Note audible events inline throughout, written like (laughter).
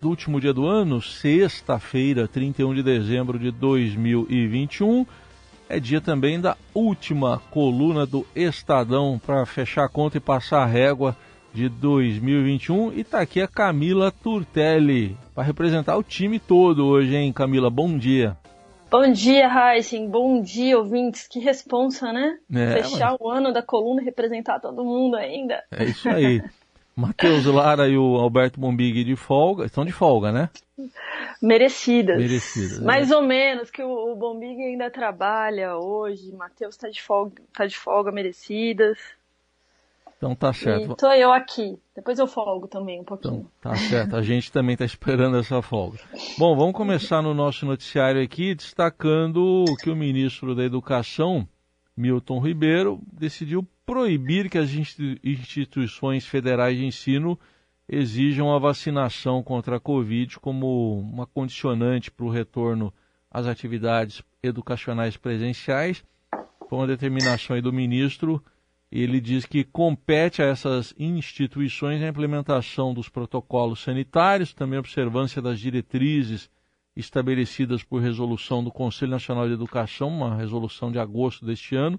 do último dia do ano, sexta-feira, 31 de dezembro de 2021. É dia também da última coluna do Estadão para fechar a conta e passar a régua de 2021. E está aqui a Camila Turtelli para representar o time todo hoje, hein, Camila? Bom dia. Bom dia, Heisen. Bom dia, ouvintes. Que responsa, né? É, Fechar mas... o ano da coluna e representar todo mundo ainda. É isso aí. (laughs) Matheus Lara e o Alberto Bombig de folga, estão de folga, né? Merecidas. Merecidas. Mais é. ou menos, que o, o Bombig ainda trabalha hoje, Matheus está de folga, tá de folga merecidas. Então tá certo. E tô eu aqui. Depois eu folgo também um pouquinho. Então, tá certo. A gente também está esperando essa folga. Bom, vamos começar no nosso noticiário aqui destacando que o ministro da Educação, Milton Ribeiro, decidiu proibir que as instituições federais de ensino exijam a vacinação contra a Covid como uma condicionante para o retorno às atividades educacionais presenciais. Com a determinação do ministro, ele diz que compete a essas instituições a implementação dos protocolos sanitários, também a observância das diretrizes estabelecidas por resolução do Conselho Nacional de Educação, uma resolução de agosto deste ano,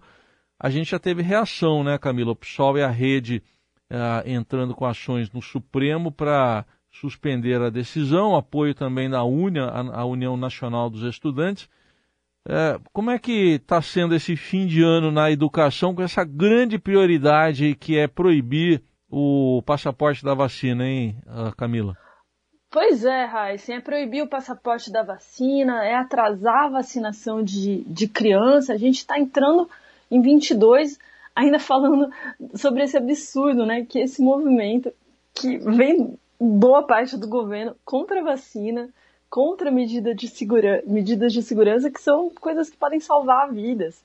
a gente já teve reação, né, Camila? O PSOL e a rede uh, entrando com ações no Supremo para suspender a decisão, apoio também da UNIA, a, União Nacional dos Estudantes. Uh, como é que está sendo esse fim de ano na educação com essa grande prioridade que é proibir o passaporte da vacina, hein, uh, Camila? Pois é, Raíssa, é proibir o passaporte da vacina, é atrasar a vacinação de, de criança. A gente está entrando em 22, ainda falando sobre esse absurdo, né, que esse movimento que vem boa parte do governo contra a vacina, contra medida de segura, medidas de segurança que são coisas que podem salvar vidas.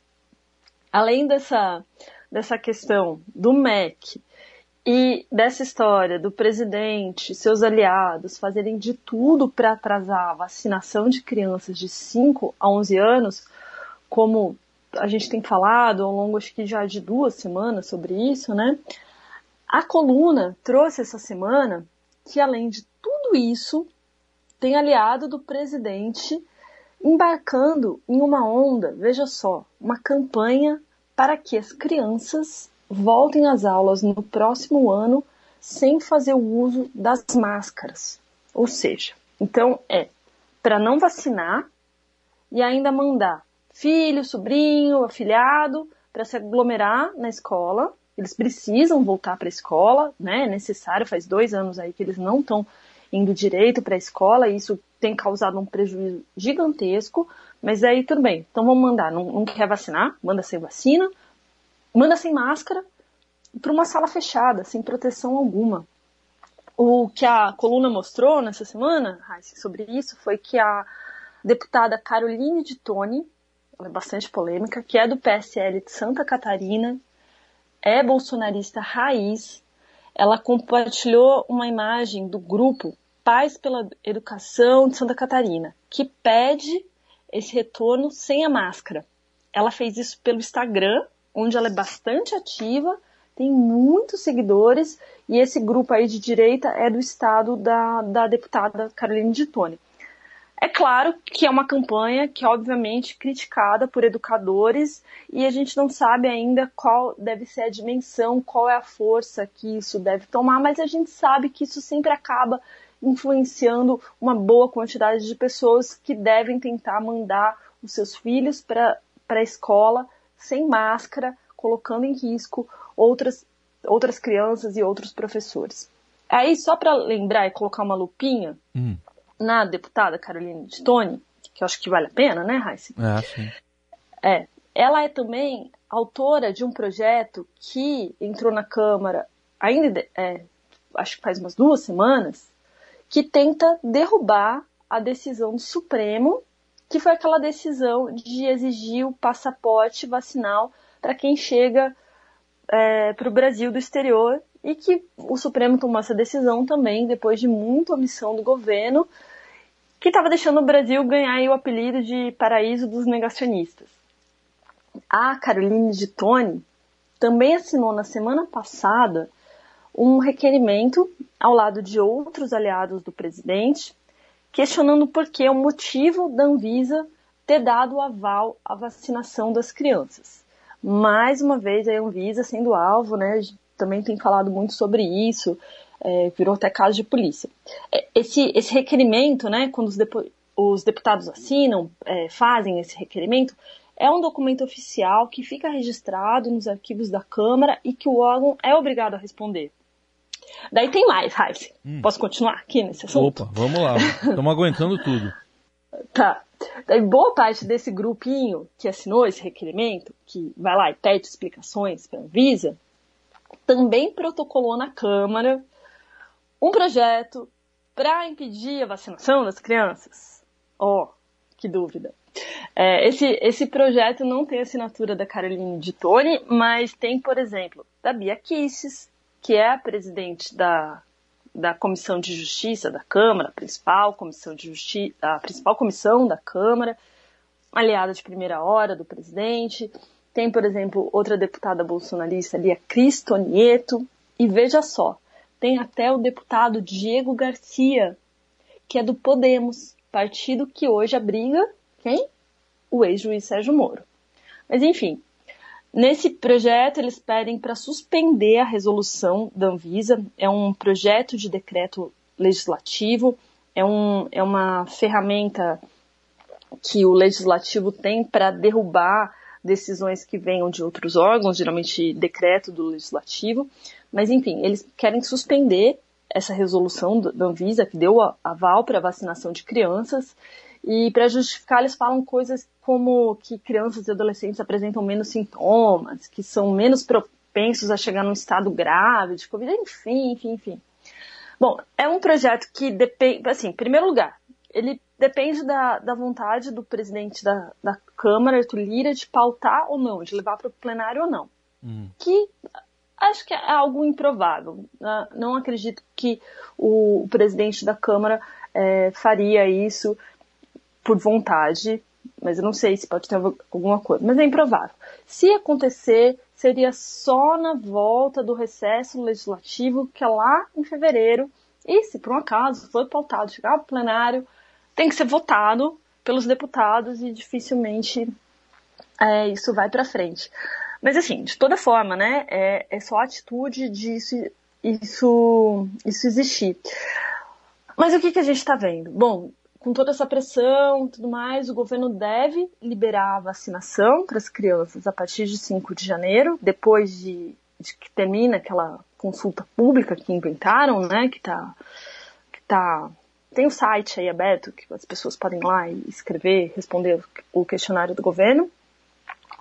Além dessa, dessa questão do MEC e dessa história do presidente, seus aliados fazerem de tudo para atrasar a vacinação de crianças de 5 a 11 anos, como a gente tem falado ao longo acho que já de duas semanas sobre isso, né? A coluna trouxe essa semana que além de tudo isso, tem aliado do presidente embarcando em uma onda, veja só, uma campanha para que as crianças voltem às aulas no próximo ano sem fazer o uso das máscaras. Ou seja, então é para não vacinar e ainda mandar filho, sobrinho, afilhado, para se aglomerar na escola. Eles precisam voltar para a escola, né? É necessário, faz dois anos aí que eles não estão indo direito para a escola, e isso tem causado um prejuízo gigantesco, mas aí tudo bem, então vamos mandar, não, não quer vacinar, manda sem vacina, manda sem máscara, para uma sala fechada, sem proteção alguma. O que a coluna mostrou nessa semana, sobre isso, foi que a deputada Caroline de Tone, ela é bastante polêmica, que é do PSL de Santa Catarina, é bolsonarista raiz. Ela compartilhou uma imagem do grupo Paz pela Educação de Santa Catarina, que pede esse retorno sem a máscara. Ela fez isso pelo Instagram, onde ela é bastante ativa, tem muitos seguidores, e esse grupo aí de direita é do estado da, da deputada Caroline de Tone. É claro que é uma campanha que é obviamente criticada por educadores e a gente não sabe ainda qual deve ser a dimensão, qual é a força que isso deve tomar, mas a gente sabe que isso sempre acaba influenciando uma boa quantidade de pessoas que devem tentar mandar os seus filhos para a escola sem máscara, colocando em risco outras, outras crianças e outros professores. Aí, só para lembrar e colocar uma lupinha, hum na deputada Caroline de Tone, que eu acho que vale a pena, né, Raíssa? É, sim. É. Ela é também autora de um projeto que entrou na Câmara ainda, é, acho que faz umas duas semanas, que tenta derrubar a decisão do Supremo, que foi aquela decisão de exigir o passaporte vacinal para quem chega é, para o Brasil do exterior e que o Supremo tomou essa decisão também depois de muita omissão do governo, que estava deixando o Brasil ganhar o apelido de paraíso dos negacionistas. A Caroline de Tone também assinou na semana passada um requerimento ao lado de outros aliados do presidente, questionando por que o motivo da Anvisa ter dado o aval à vacinação das crianças. Mais uma vez, a Anvisa sendo alvo, né? Também tem falado muito sobre isso, é, virou até caso de polícia. É, esse, esse requerimento, né, quando os, depo os deputados assinam, é, fazem esse requerimento, é um documento oficial que fica registrado nos arquivos da Câmara e que o órgão é obrigado a responder. Daí tem mais, Raíssa. Hum. Posso continuar aqui nesse assunto? Opa, vamos lá. Estamos aguentando tudo. (laughs) Tá. Daí boa parte desse grupinho que assinou esse requerimento, que vai lá e pede explicações para a Anvisa, também protocolou na Câmara um projeto para impedir a vacinação das crianças. Oh, que dúvida. É, esse, esse projeto não tem assinatura da Caroline de Tone, mas tem, por exemplo, da Bia Kisses, que é a presidente da, da Comissão de Justiça da Câmara, principal comissão de justiça, a principal comissão da Câmara, aliada de primeira hora do presidente. Tem, por exemplo, outra deputada bolsonarista ali, a Cristo Nieto. E veja só, tem até o deputado Diego Garcia, que é do Podemos, partido que hoje abriga quem? O ex-juiz Sérgio Moro. Mas enfim, Nesse projeto, eles pedem para suspender a resolução da Anvisa. É um projeto de decreto legislativo, é, um, é uma ferramenta que o legislativo tem para derrubar decisões que venham de outros órgãos, geralmente decreto do legislativo. Mas, enfim, eles querem suspender essa resolução da Anvisa, que deu aval para a vacinação de crianças, e para justificar, eles falam coisas como que crianças e adolescentes apresentam menos sintomas, que são menos propensos a chegar num estado grave de Covid, enfim, enfim, enfim. Bom, é um projeto que depende, assim, em primeiro lugar, ele depende da, da vontade do presidente da, da Câmara, Arthur Lira, de pautar ou não, de levar para o plenário ou não. Hum. Que acho que é algo improvável. Né? Não acredito que o, o presidente da Câmara é, faria isso por vontade, mas eu não sei se pode ter alguma coisa, mas é improvável. Se acontecer, seria só na volta do recesso legislativo, que é lá em fevereiro, e se por um acaso for pautado, chegar ao plenário, tem que ser votado pelos deputados e dificilmente é, isso vai para frente. Mas assim, de toda forma, né, é, é só a atitude disso isso, isso existir. Mas o que, que a gente está vendo? Bom, com toda essa pressão e tudo mais, o governo deve liberar a vacinação para as crianças a partir de 5 de janeiro, depois de, de que termina aquela consulta pública que inventaram, né, que tá, que tá tem um site aí aberto que as pessoas podem ir lá e escrever, responder o questionário do governo.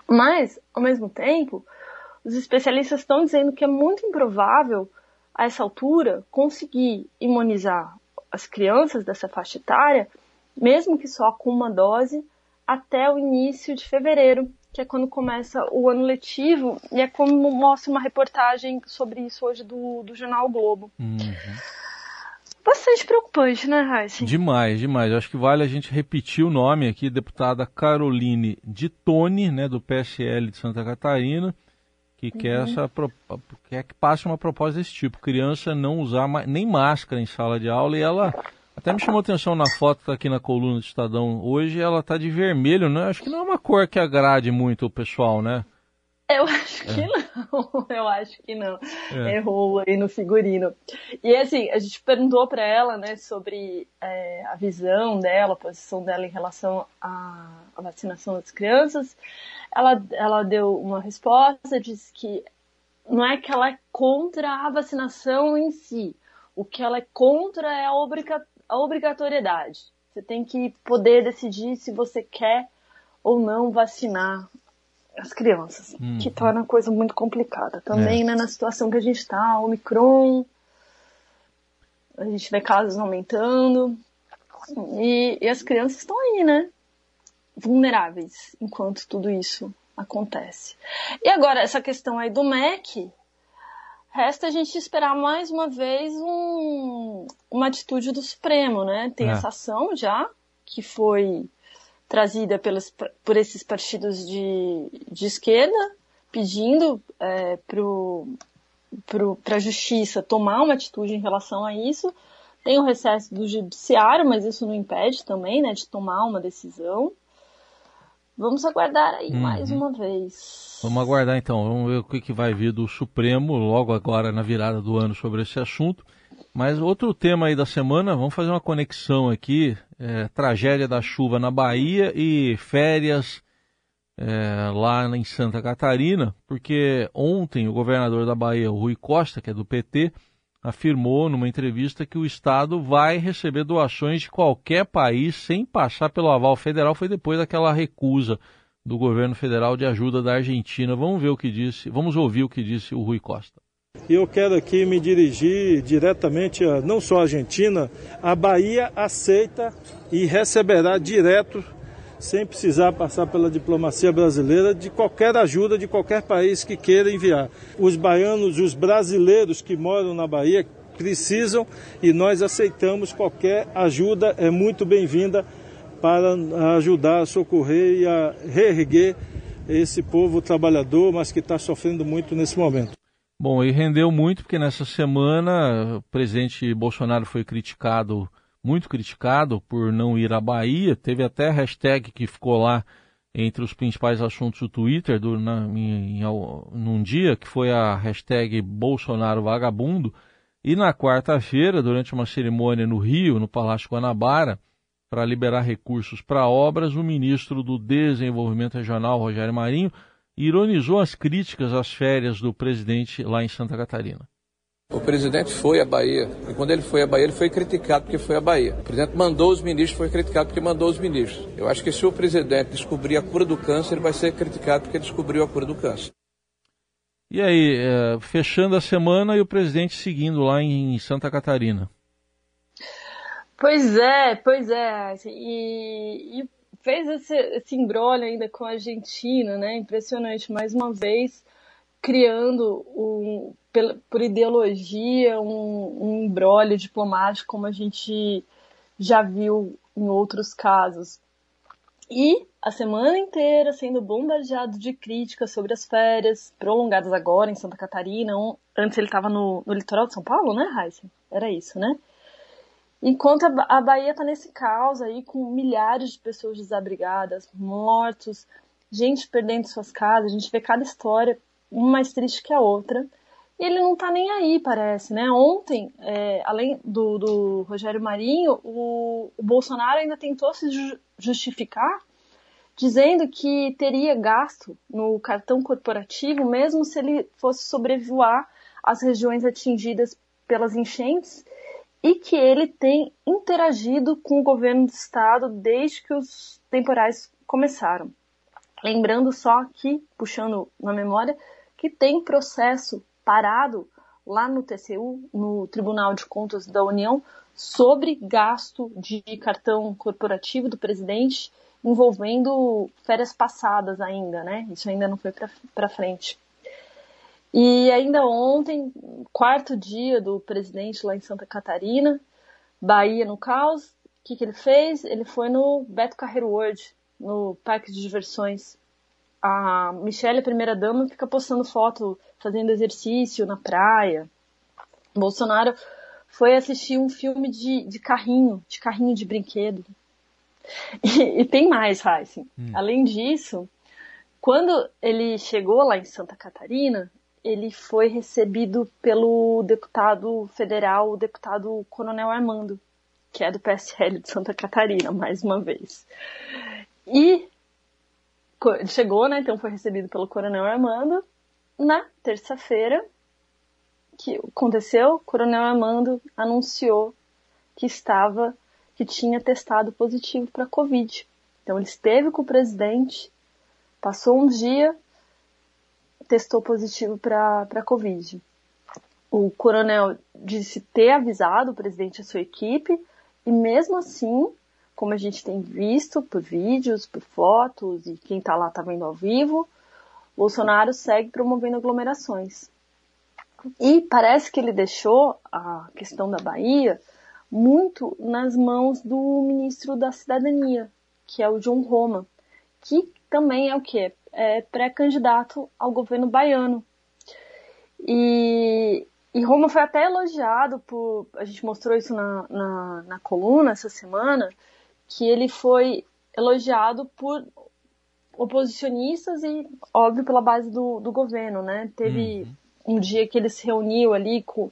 Mas, ao mesmo tempo, os especialistas estão dizendo que é muito improvável, a essa altura, conseguir imunizar as crianças dessa faixa etária, mesmo que só com uma dose, até o início de fevereiro, que é quando começa o ano letivo, e é como mostra uma reportagem sobre isso hoje do, do jornal o Globo. Uhum. Preocupante, né, Raíssa? Demais, demais. Acho que vale a gente repetir o nome aqui, deputada Caroline de Tone, né, do PSL de Santa Catarina, que uhum. quer, essa, quer que passe uma proposta desse tipo. Criança não usar nem máscara em sala de aula e ela até me chamou atenção na foto que tá aqui na coluna do Estadão hoje, ela tá de vermelho, né? Acho que não é uma cor que agrade muito o pessoal, né? Eu acho que é. não, eu acho que não. É. Errou aí no figurino. E assim, a gente perguntou para ela, né, sobre é, a visão dela, a posição dela em relação à, à, vacinação das crianças. Ela, ela deu uma resposta, disse que não é que ela é contra a vacinação em si, o que ela é contra é a, obriga a obrigatoriedade. Você tem que poder decidir se você quer ou não vacinar as crianças, uhum. que torna a coisa muito complicada. Também, é. né, na situação que a gente está, Omicron, a gente vê casos aumentando, e, e as crianças estão aí, né, vulneráveis enquanto tudo isso acontece. E agora, essa questão aí do MEC, resta a gente esperar mais uma vez um, uma atitude do Supremo, né? Tem é. essa ação já, que foi trazida pelos, por esses partidos de, de esquerda, pedindo é, para a justiça tomar uma atitude em relação a isso. Tem o recesso do judiciário, mas isso não impede também, né, de tomar uma decisão. Vamos aguardar aí uhum. mais uma vez. Vamos aguardar então, vamos ver o que, que vai vir do Supremo logo agora na virada do ano sobre esse assunto. Mas outro tema aí da semana, vamos fazer uma conexão aqui, é, tragédia da chuva na Bahia e férias é, lá em Santa Catarina, porque ontem o governador da Bahia, Rui Costa, que é do PT, afirmou numa entrevista que o Estado vai receber doações de qualquer país sem passar pelo aval federal. Foi depois daquela recusa do governo federal de ajuda da Argentina. Vamos ver o que disse, vamos ouvir o que disse o Rui Costa. E eu quero aqui me dirigir diretamente a não só a Argentina, a Bahia aceita e receberá direto sem precisar passar pela diplomacia brasileira, de qualquer ajuda de qualquer país que queira enviar. Os baianos, os brasileiros que moram na Bahia precisam e nós aceitamos qualquer ajuda, é muito bem-vinda para ajudar a socorrer e a reerguer esse povo trabalhador, mas que está sofrendo muito nesse momento. Bom, e rendeu muito porque nessa semana o presidente Bolsonaro foi criticado muito criticado por não ir à Bahia. Teve até hashtag que ficou lá entre os principais assuntos do Twitter do, na, em, em, num dia, que foi a hashtag Bolsonaro Vagabundo. E na quarta-feira, durante uma cerimônia no Rio, no Palácio Guanabara, para liberar recursos para obras, o ministro do Desenvolvimento Regional, Rogério Marinho, ironizou as críticas às férias do presidente lá em Santa Catarina. O presidente foi à Bahia, e quando ele foi à Bahia, ele foi criticado porque foi à Bahia. O presidente mandou os ministros, foi criticado porque mandou os ministros. Eu acho que se o presidente descobrir a cura do câncer, ele vai ser criticado porque descobriu a cura do câncer. E aí, é, fechando a semana e o presidente seguindo lá em Santa Catarina. Pois é, pois é. E, e fez esse, esse embrolho ainda com a Argentina, né? Impressionante, mais uma vez, criando um por ideologia, um, um diplomático, como a gente já viu em outros casos. E a semana inteira sendo bombardeado de críticas sobre as férias, prolongadas agora em Santa Catarina. Antes ele estava no, no, litoral de São Paulo, né, Raíssa? Era isso, né? Enquanto a, Bahia está nesse caos aí, com milhares de pessoas desabrigadas, mortos, gente perdendo suas casas, a gente vê cada história, uma mais triste que a outra e ele não tá nem aí, parece, né? Ontem, é, além do, do, Rogério Marinho, o, o, Bolsonaro ainda tentou se justificar dizendo que teria gasto no cartão corporativo, mesmo se ele fosse sobrevoar as regiões atingidas pelas enchentes, e que ele tem interagido com o governo do estado desde que os temporais começaram. Lembrando só que, puxando na memória, que tem processo parado lá no TCU, no Tribunal de Contas da União, sobre gasto de cartão corporativo do presidente envolvendo férias passadas ainda, né? Isso ainda não foi para frente. E ainda ontem, quarto dia do presidente lá em Santa Catarina, Bahia no caos, o que, que ele fez? Ele foi no Beto Carreiro World, no parque de diversões a Michelle, a primeira dama, fica postando foto fazendo exercício na praia. Bolsonaro foi assistir um filme de, de carrinho, de carrinho de brinquedo. E, e tem mais, Heisen. Hum. Além disso, quando ele chegou lá em Santa Catarina, ele foi recebido pelo deputado federal, o deputado Coronel Armando, que é do PSL de Santa Catarina, mais uma vez. E chegou, né? Então foi recebido pelo Coronel Armando. Na terça-feira, que aconteceu, o Coronel Armando anunciou que estava, que tinha testado positivo para Covid. Então ele esteve com o presidente, passou um dia, testou positivo para Covid. O coronel disse ter avisado o presidente e a sua equipe, e mesmo assim como a gente tem visto por vídeos, por fotos, e quem está lá está vendo ao vivo, Bolsonaro segue promovendo aglomerações. E parece que ele deixou a questão da Bahia muito nas mãos do ministro da Cidadania, que é o John Roma, que também é o que? É pré-candidato ao governo baiano. E, e Roma foi até elogiado por. A gente mostrou isso na, na, na coluna essa semana, que ele foi elogiado por oposicionistas e, óbvio, pela base do, do governo, né? Teve uhum. um dia que ele se reuniu ali com.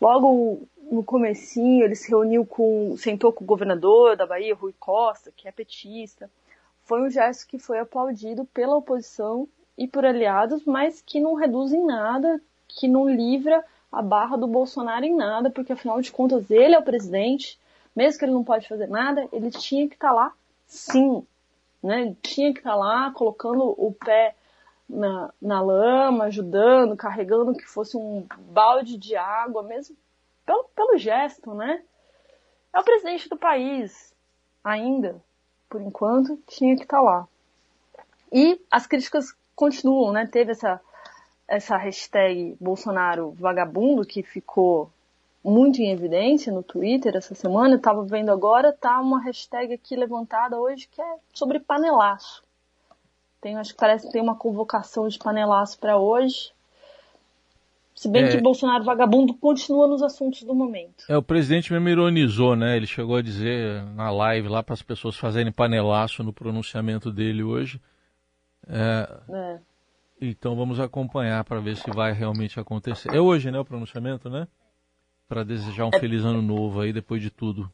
Logo no comecinho, ele se reuniu com. sentou com o governador da Bahia, Rui Costa, que é petista. Foi um gesto que foi aplaudido pela oposição e por aliados, mas que não reduz em nada, que não livra a barra do Bolsonaro em nada, porque afinal de contas ele é o presidente, mesmo que ele não pode fazer nada, ele tinha que estar tá lá sim, né? Tinha que estar tá lá colocando o pé na, na lama, ajudando, carregando que fosse um balde de água, mesmo pelo, pelo gesto, né? É o presidente do país, ainda, por enquanto, tinha que estar tá lá. E as críticas continuam, né? Teve essa, essa hashtag Bolsonaro vagabundo que ficou muito em evidência no Twitter essa semana, eu tava vendo agora, tá uma hashtag aqui levantada hoje que é sobre panelaço. Tem, acho que parece que tem uma convocação de panelaço para hoje. Se bem é, que Bolsonaro vagabundo continua nos assuntos do momento. É, o presidente mesmo ironizou, né? Ele chegou a dizer na live lá para as pessoas fazerem panelaço no pronunciamento dele hoje. É, é. Então vamos acompanhar para ver se vai realmente acontecer. É hoje, né, o pronunciamento, né? para desejar um é. feliz ano novo aí depois de tudo.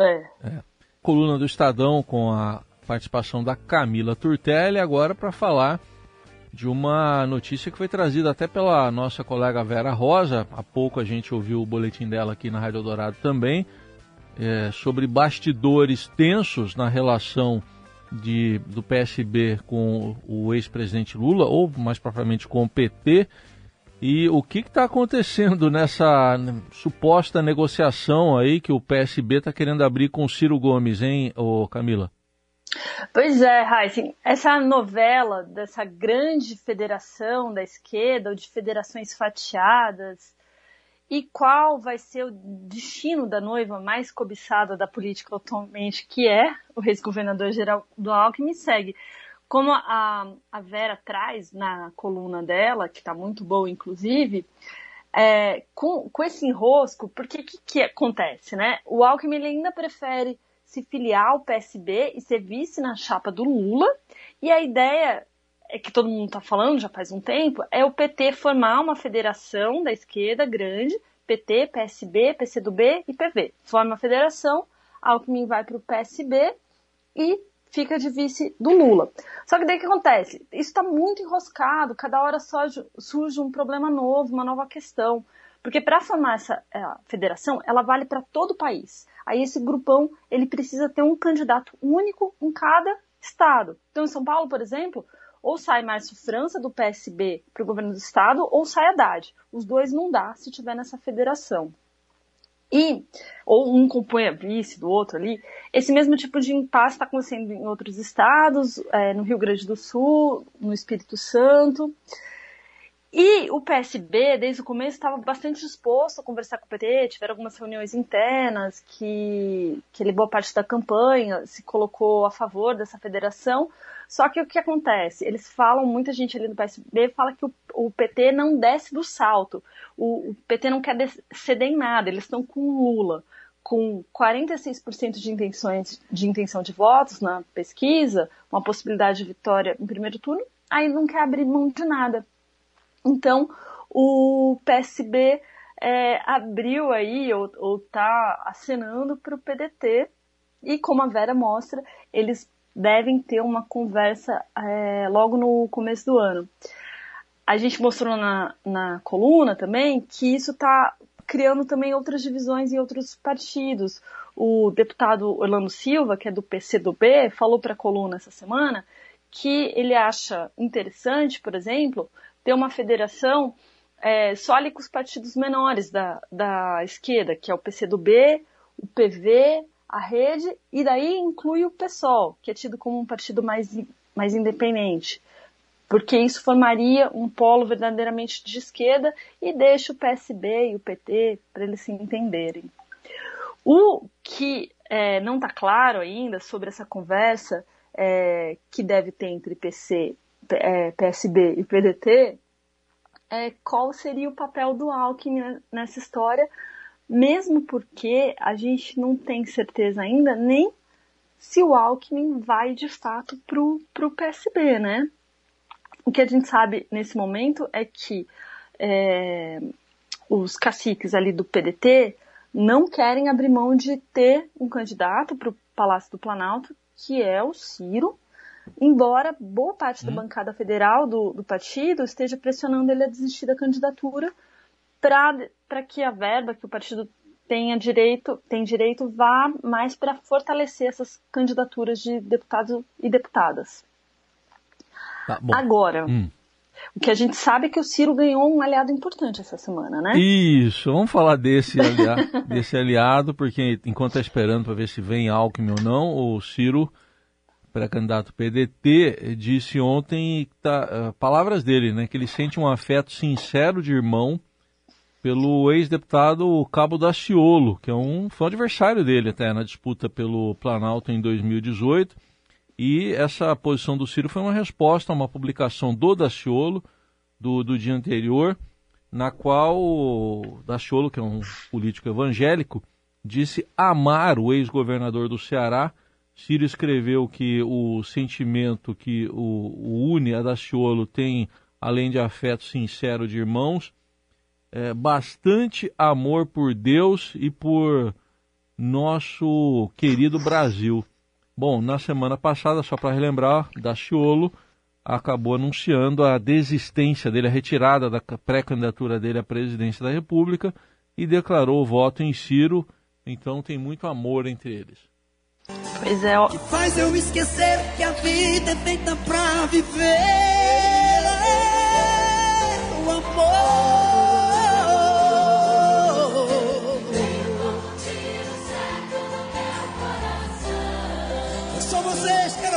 É. é. Coluna do Estadão com a participação da Camila Turtelli agora para falar de uma notícia que foi trazida até pela nossa colega Vera Rosa. Há pouco a gente ouviu o boletim dela aqui na Rádio Dourado também, é, sobre bastidores tensos na relação de, do PSB com o ex-presidente Lula, ou mais propriamente com o PT. E o que está acontecendo nessa suposta negociação aí que o PSB está querendo abrir com o Ciro Gomes, hein, ô Camila? Pois é, Heisen, essa novela dessa grande federação da esquerda, ou de federações fatiadas, e qual vai ser o destino da noiva mais cobiçada da política atualmente, que é o ex-governador geral do Alckmin, segue como a, a Vera traz na coluna dela, que está muito boa, inclusive, é, com, com esse enrosco, porque o que, que acontece, né? O Alckmin ainda prefere se filiar ao PSB e ser vice na chapa do Lula, e a ideia é que todo mundo está falando já faz um tempo, é o PT formar uma federação da esquerda grande, PT, PSB, PCdoB e PV. Forma uma federação, Alckmin vai para o PSB e fica de vice do Lula. Só que daí o que acontece? Isso está muito enroscado, cada hora surge um problema novo, uma nova questão. Porque para formar essa é, federação, ela vale para todo o país. Aí esse grupão, ele precisa ter um candidato único em cada estado. Então, em São Paulo, por exemplo, ou sai Márcio França do PSB para o governo do estado, ou sai Haddad. Os dois não dá se tiver nessa federação e ou um compõe a vice do outro ali, esse mesmo tipo de impasse está acontecendo em outros estados, é, no Rio Grande do Sul, no Espírito Santo. E o PSB, desde o começo, estava bastante disposto a conversar com o PT, tiveram algumas reuniões internas que, que ele, boa parte da campanha, se colocou a favor dessa federação. Só que o que acontece? Eles falam, muita gente ali do PSB fala que o, o PT não desce do salto. O, o PT não quer ceder em nada, eles estão com o Lula com 46% de intenções de intenção de votos na pesquisa, uma possibilidade de vitória em primeiro turno, aí não quer abrir mão de nada. Então, o PSB é, abriu aí, ou está acenando para o PDT, e como a Vera mostra, eles devem ter uma conversa é, logo no começo do ano. A gente mostrou na, na coluna também que isso está criando também outras divisões em outros partidos. O deputado Orlando Silva, que é do PCdoB, falou para a coluna essa semana que ele acha interessante, por exemplo, ter uma federação é, só ali com os partidos menores da, da esquerda, que é o PCdoB, o PV, a Rede, e daí inclui o PSOL, que é tido como um partido mais, mais independente. Porque isso formaria um polo verdadeiramente de esquerda e deixa o PSB e o PT para eles se entenderem. O que é, não está claro ainda sobre essa conversa é, que deve ter entre PC é, PSB e PDT é, qual seria o papel do Alckmin nessa história, mesmo porque a gente não tem certeza ainda nem se o Alckmin vai de fato para o PSB, né? O que a gente sabe nesse momento é que é, os caciques ali do PDT não querem abrir mão de ter um candidato para o Palácio do Planalto, que é o Ciro, embora boa parte da hum. bancada federal do, do partido esteja pressionando ele a desistir da candidatura para que a verba que o partido tenha direito, tem direito vá mais para fortalecer essas candidaturas de deputados e deputadas. Tá, Agora, hum. o que a gente sabe é que o Ciro ganhou um aliado importante essa semana, né? Isso, vamos falar desse aliado, (laughs) desse aliado porque enquanto está esperando para ver se vem Alckmin ou não, o Ciro pré-candidato PDT, disse ontem, tá, uh, palavras dele, né, que ele sente um afeto sincero de irmão pelo ex-deputado Cabo Daciolo, que é um, foi um adversário dele até na disputa pelo Planalto em 2018. E essa posição do Ciro foi uma resposta a uma publicação do Daciolo do, do dia anterior, na qual o Daciolo, que é um político evangélico, disse amar o ex-governador do Ceará Ciro escreveu que o sentimento que o, o une a Daciolo tem, além de afeto sincero de irmãos, é bastante amor por Deus e por nosso querido Brasil. Bom, na semana passada, só para relembrar, Daciolo acabou anunciando a desistência dele, a retirada da pré-candidatura dele à presidência da República e declarou o voto em Ciro, então tem muito amor entre eles. Pois é. Ó. Que faz eu esquecer que a vida é feita pra viver o amor.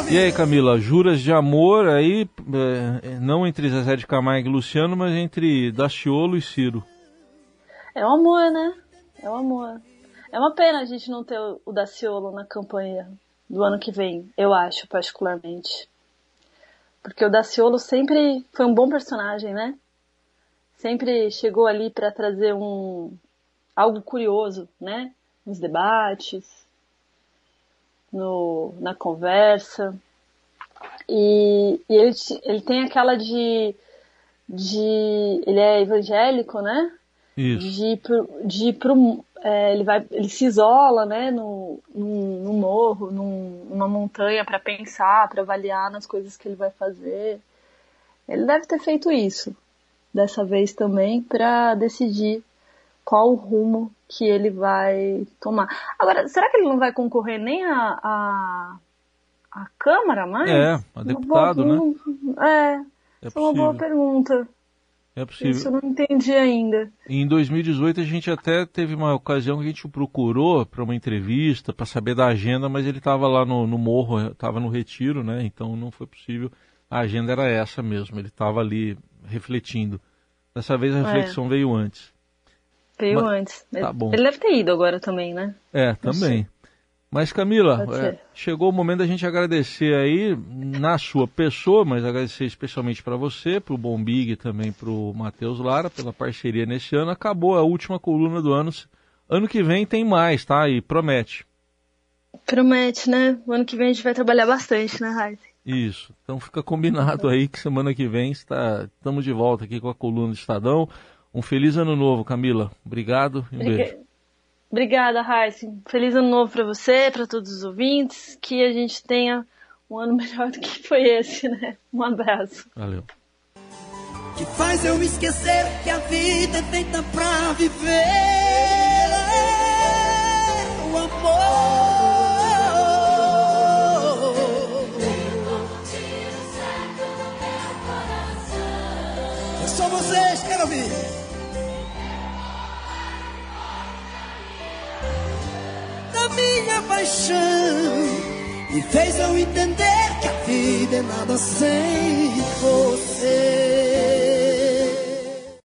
E aí, Camila, juras de amor aí, é, não entre Zezé de Camargo e Luciano, mas entre Daciolo e Ciro. É o amor, né? É o amor. É uma pena a gente não ter o Daciolo na campanha do ano que vem, eu acho, particularmente. Porque o Daciolo sempre foi um bom personagem, né? Sempre chegou ali para trazer um algo curioso, né? Nos debates, no, na conversa. E, e ele, ele tem aquela de, de. Ele é evangélico, né? Isso. De ir pro, de ir pro, é, ele vai, ele se isola, né, no, no, no morro, num, numa montanha para pensar, para avaliar nas coisas que ele vai fazer. Ele deve ter feito isso dessa vez também para decidir qual o rumo que ele vai tomar. Agora, será que ele não vai concorrer nem a, a, a Câmara mais? É, a deputado, né? É, é, é uma boa pergunta. É possível. Isso eu não entendi ainda. Em 2018 a gente até teve uma ocasião que a gente o procurou para uma entrevista, para saber da agenda, mas ele estava lá no, no morro, estava no retiro, né? Então não foi possível. A agenda era essa mesmo, ele estava ali refletindo. Dessa vez a é. reflexão é. veio antes. Veio mas, antes. Tá bom. Ele deve ter ido agora também, né? É, também. Mas Camila, é, chegou o momento da gente agradecer aí na sua pessoa, mas agradecer especialmente para você, para o Bom Big e também para o Matheus Lara pela parceria nesse ano. Acabou a última coluna do ano. Ano que vem tem mais, tá? E promete. Promete, né? O ano que vem a gente vai trabalhar bastante, né, Raíssa? Isso. Então fica combinado aí que semana que vem está, estamos de volta aqui com a coluna do Estadão. Um feliz ano novo, Camila. Obrigado e um beijo. Obrigada, Raíssa. Feliz ano novo para você, para todos os ouvintes. Que a gente tenha um ano (laughs) melhor do que foi esse, né? Um abraço. Valeu. Que faz eu esquecer que a vida é feita pra viver o amor. É só vocês, quero ouvir. Paixão e fez eu entender que a vida é nada sem você.